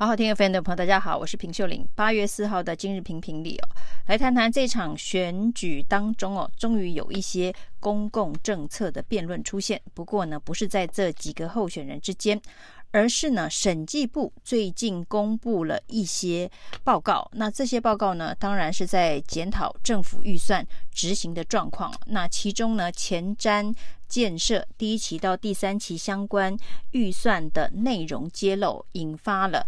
好好听 FM 的朋友，大家好，我是平秀玲。八月四号的今日评评里哦，来谈谈这场选举当中哦，终于有一些公共政策的辩论出现。不过呢，不是在这几个候选人之间。而是呢，审计部最近公布了一些报告。那这些报告呢，当然是在检讨政府预算执行的状况。那其中呢，前瞻建设第一期到第三期相关预算的内容揭露，引发了。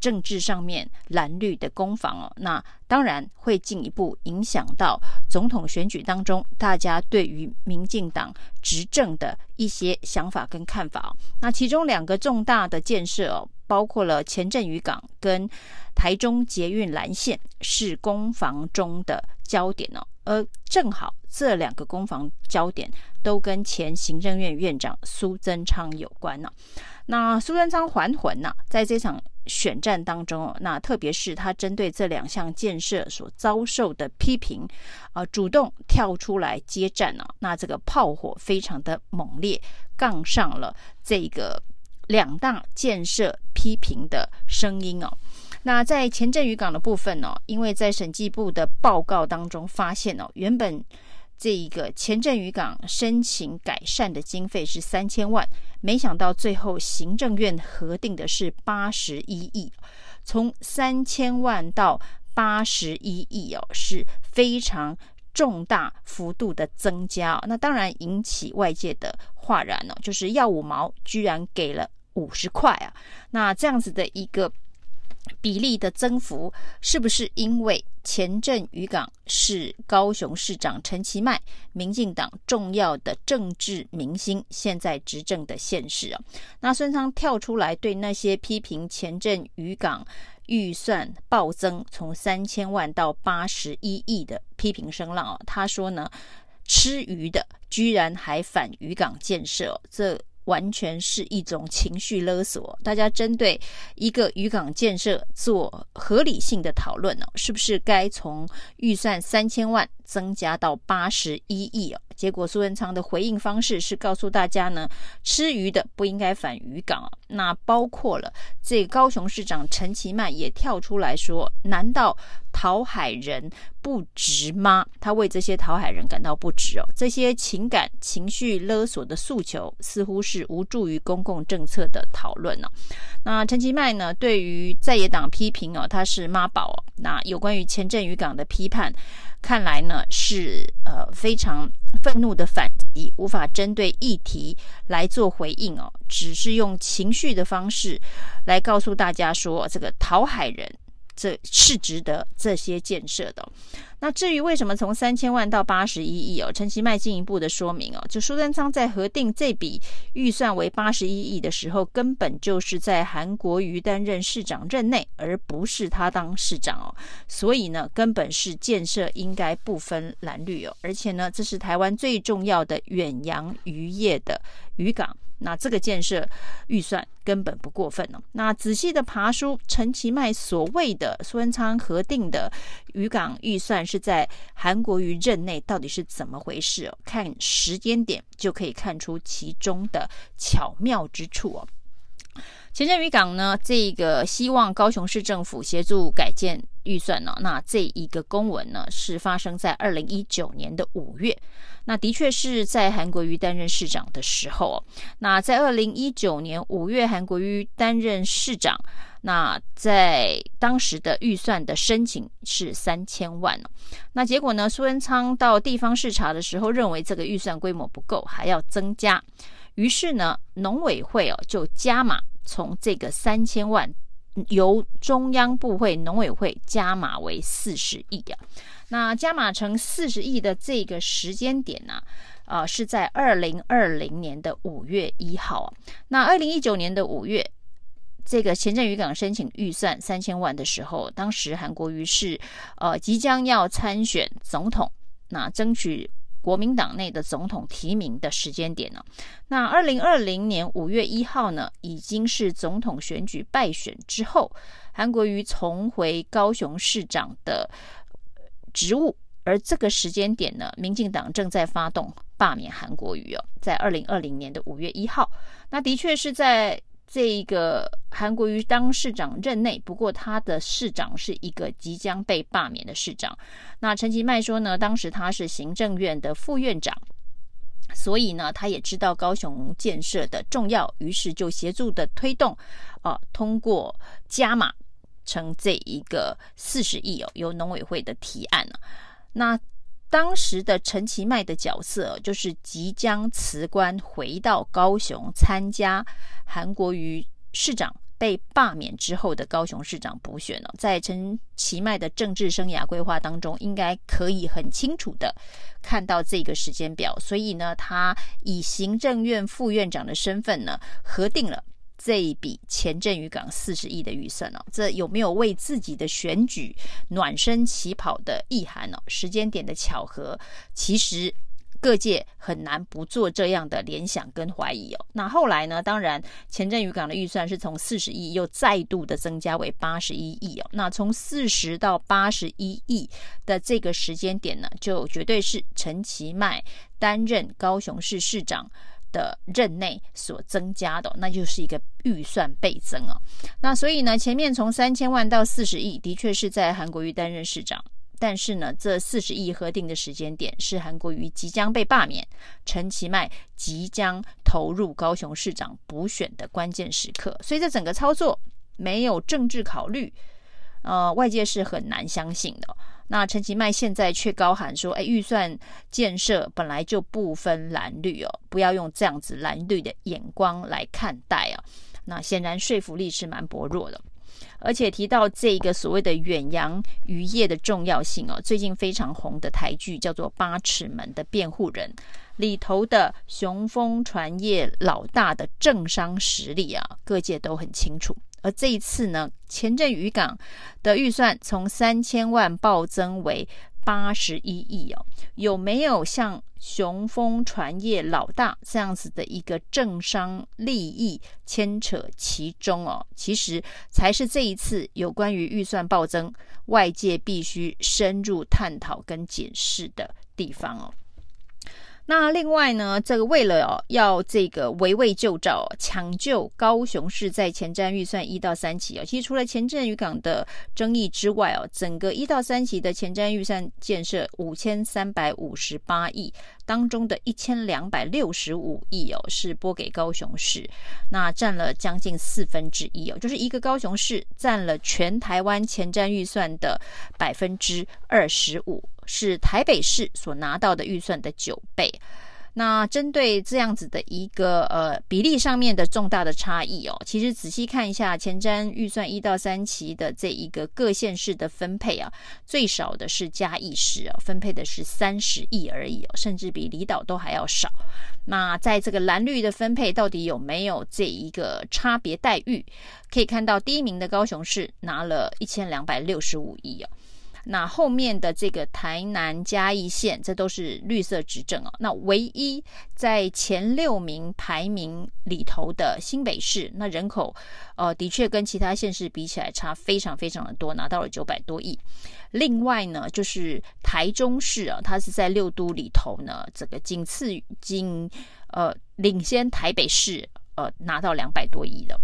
政治上面蓝绿的攻防哦，那当然会进一步影响到总统选举当中大家对于民进党执政的一些想法跟看法。那其中两个重大的建设哦，包括了前镇渔港跟台中捷运蓝线，是攻防中的焦点哦。而正好这两个攻防焦点都跟前行政院院长苏贞昌有关呢。那苏贞昌还魂呐，在这场选战当中，那特别是他针对这两项建设所遭受的批评，啊，主动跳出来接战呢，那这个炮火非常的猛烈，杠上了这个两大建设批评的声音哦。那在前镇渔港的部分呢，因为在审计部的报告当中发现哦，原本。这一个前镇渔港申请改善的经费是三千万，没想到最后行政院核定的是八十一亿，从三千万到八十一亿哦，是非常重大幅度的增加。那当然引起外界的哗然哦，就是要五毛居然给了五十块啊，那这样子的一个。比例的增幅是不是因为前镇渔港是高雄市长陈其迈，民进党重要的政治明星，现在执政的现实啊？那孙昌跳出来对那些批评前镇渔港预算暴增，从三千万到八十一亿的批评声浪啊，他说呢，吃鱼的居然还反渔港建设，这。完全是一种情绪勒索。大家针对一个渔港建设做合理性的讨论呢，是不是该从预算三千万增加到八十一亿哦？结果苏文昌的回应方式是告诉大家呢，吃鱼的不应该反渔港。那包括了这高雄市长陈其迈也跳出来说，难道讨海人不值吗？他为这些讨海人感到不值哦。这些情感情绪勒索的诉求，似乎是无助于公共政策的讨论呢。那陈其迈呢，对于在野党批评哦，他是妈宝哦。那有关于前镇渔港的批判。看来呢是呃非常愤怒的反击，无法针对议题来做回应哦，只是用情绪的方式来告诉大家说，这个讨海人。这是值得这些建设的。那至于为什么从三千万到八十一亿哦，陈其迈进一步的说明哦，就苏贞昌在核定这笔预算为八十一亿的时候，根本就是在韩国瑜担任市长任内，而不是他当市长哦。所以呢，根本是建设应该不分蓝绿哦，而且呢，这是台湾最重要的远洋渔业的渔港。那这个建设预算根本不过分哦。那仔细的爬梳陈其迈所谓的苏贞昌核定的渔港预算是在韩国瑜任内，到底是怎么回事哦？看时间点就可以看出其中的巧妙之处哦。前镇渔港呢，这个希望高雄市政府协助改建预算呢，那这一个公文呢是发生在二零一九年的五月，那的确是在韩国瑜担任市长的时候。那在二零一九年五月，韩国瑜担任市长，那在当时的预算的申请是三千万。那结果呢，苏贞昌到地方视察的时候，认为这个预算规模不够，还要增加，于是呢，农委会哦就加码。从这个三千万由中央部会农委会加码为四十亿啊，那加码成四十亿的这个时间点呢，啊，是在二零二零年的五月一号啊。那二零一九年的五月，这个前镇渔港申请预算三千万的时候，当时韩国瑜是呃即将要参选总统，那争取。国民党内的总统提名的时间点呢？那二零二零年五月一号呢，已经是总统选举败选之后，韩国瑜重回高雄市长的职务，而这个时间点呢，民进党正在发动罢免韩国瑜哦，在二零二零年的五月一号，那的确是在这一个韩国瑜当市长任内，不过他的市长是一个即将被罢免的市长。那陈其迈说呢，当时他是行政院的副院长，所以呢，他也知道高雄建设的重要，于是就协助的推动，啊，通过加码成这一个四十亿哦，由农委会的提案呢，那。当时的陈其迈的角色就是即将辞官回到高雄参加韩国瑜市长被罢免之后的高雄市长补选了。在陈其迈的政治生涯规划当中，应该可以很清楚的看到这个时间表。所以呢，他以行政院副院长的身份呢，核定了。这一笔前镇渔港四十亿的预算哦，这有没有为自己的选举暖身起跑的意涵呢？时间点的巧合，其实各界很难不做这样的联想跟怀疑哦。那后来呢？当然，前镇渔港的预算是从四十亿又再度的增加为八十一亿哦。那从四十到八十一亿的这个时间点呢，就绝对是陈其迈担任高雄市市长的任内所增加的，那就是一个预算倍增啊。那所以呢，前面从三千万到四十亿，的确是在韩国瑜担任市长。但是呢，这四十亿核定的时间点是韩国瑜即将被罢免，陈其迈即将投入高雄市长补选的关键时刻。所以这整个操作没有政治考虑，呃，外界是很难相信的。那陈其迈现在却高喊说：“哎，预算建设本来就不分蓝绿哦，不要用这样子蓝绿的眼光来看待啊。”那显然说服力是蛮薄弱的，而且提到这个所谓的远洋渔业的重要性哦，最近非常红的台剧叫做《八尺门的辩护人》里头的雄风船业老大的政商实力啊，各界都很清楚。而这一次呢，前镇渔港的预算从三千万暴增为八十一亿哦，有没有像雄风船业老大这样子的一个政商利益牵扯其中哦？其实才是这一次有关于预算暴增，外界必须深入探讨跟解释的地方哦。那另外呢，这个为了哦要这个围魏救赵，抢救高雄市在前瞻预算一到三期哦，其实除了前镇渔港的争议之外哦，整个一到三期的前瞻预算建设五千三百五十八亿当中的一千两百六十五亿哦，是拨给高雄市，那占了将近四分之一哦，就是一个高雄市占了全台湾前瞻预算的百分之二十五。是台北市所拿到的预算的九倍。那针对这样子的一个呃比例上面的重大的差异哦，其实仔细看一下前瞻预算一到三期的这一个各县市的分配啊，最少的是嘉义市啊，分配的是三十亿而已哦，甚至比离岛都还要少。那在这个蓝绿的分配到底有没有这一个差别待遇？可以看到第一名的高雄市拿了一千两百六十五亿哦。那后面的这个台南嘉义县，这都是绿色执政哦。那唯一在前六名排名里头的新北市，那人口呃的确跟其他县市比起来差非常非常的多，拿到了九百多亿。另外呢，就是台中市啊，它是在六都里头呢，这个仅次于仅呃领先台北市，呃拿到两百多亿的。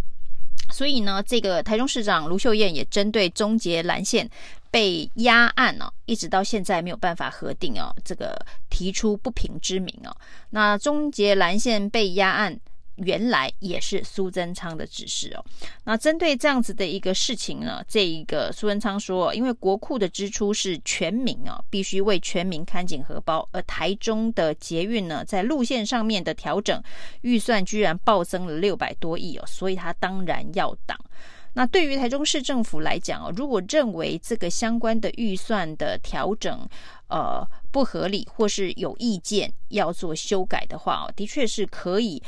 所以呢，这个台中市长卢秀燕也针对中捷蓝线被压案哦，一直到现在没有办法核定哦，这个提出不平之名哦。那中捷蓝线被压案。原来也是苏贞昌的指示哦。那针对这样子的一个事情呢，这一个苏贞昌说，因为国库的支出是全民啊，必须为全民看紧荷包，而台中的捷运呢，在路线上面的调整预算居然暴增了六百多亿哦，所以他当然要挡。那对于台中市政府来讲哦，如果认为这个相关的预算的调整呃不合理，或是有意见要做修改的话哦，的确是可以。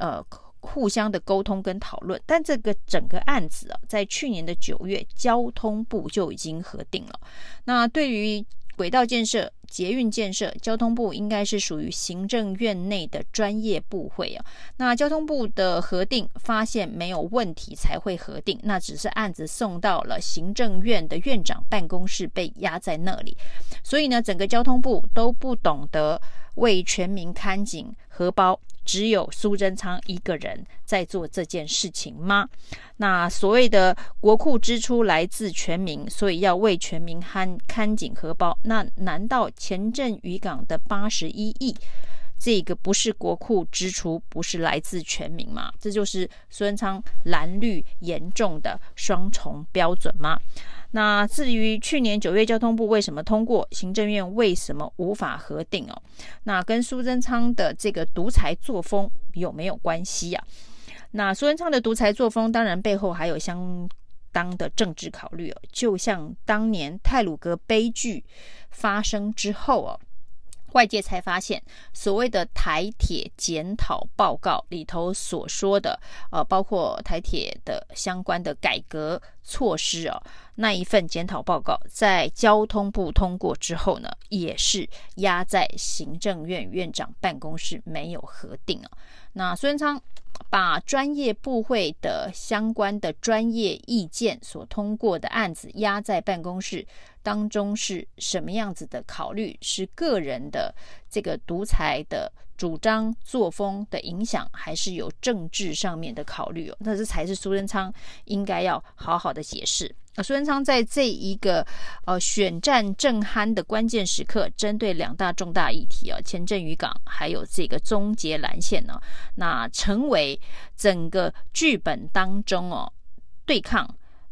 呃，互相的沟通跟讨论，但这个整个案子啊，在去年的九月，交通部就已经核定了。那对于轨道建设、捷运建设，交通部应该是属于行政院内的专业部会啊。那交通部的核定发现没有问题才会核定，那只是案子送到了行政院的院长办公室被压在那里，所以呢，整个交通部都不懂得为全民看紧荷包。只有苏贞昌一个人在做这件事情吗？那所谓的国库支出来自全民，所以要为全民看看紧荷包。那难道前阵渔港的八十一亿，这个不是国库支出，不是来自全民吗？这就是苏贞昌蓝绿严重的双重标准吗？那至于去年九月交通部为什么通过，行政院为什么无法核定哦？那跟苏贞昌的这个独裁作风有没有关系啊？那苏贞昌的独裁作风，当然背后还有相当的政治考虑哦。就像当年太鲁阁悲剧发生之后哦。外界才发现，所谓的台铁检讨报告里头所说的，呃，包括台铁的相关的改革措施哦，那一份检讨报告在交通部通过之后呢，也是压在行政院院长办公室没有核定啊。那孙昌把专业部会的相关的专业意见所通过的案子压在办公室当中是什么样子的考虑？是个人的这个独裁的主张作风的影响，还是有政治上面的考虑哦？那这才是苏贞昌应该要好好的解释。苏贞昌在这一个呃选战正酣的关键时刻，针对两大重大议题啊，前镇渔港还有这个终结蓝线呢，那成为整个剧本当中哦对抗。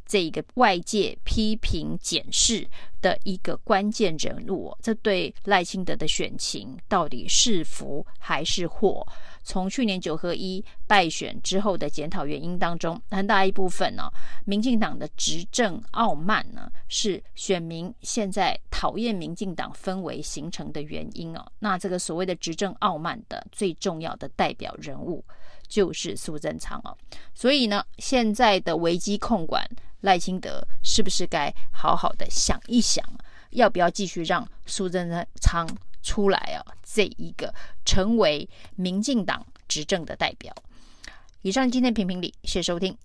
这一个外界批评检视的一个关键人物，这对赖清德的选情到底是福还是祸？从去年九合一败选之后的检讨原因当中，很大一部分呢，民进党的执政傲慢呢，是选民现在讨厌民进党氛围形成的原因哦。那这个所谓的执政傲慢的最重要的代表人物就是苏贞昌哦。所以呢，现在的危机控管。赖清德是不是该好好的想一想，要不要继续让苏贞昌出来啊？这一个成为民进党执政的代表。以上今天评评理，谢谢收听。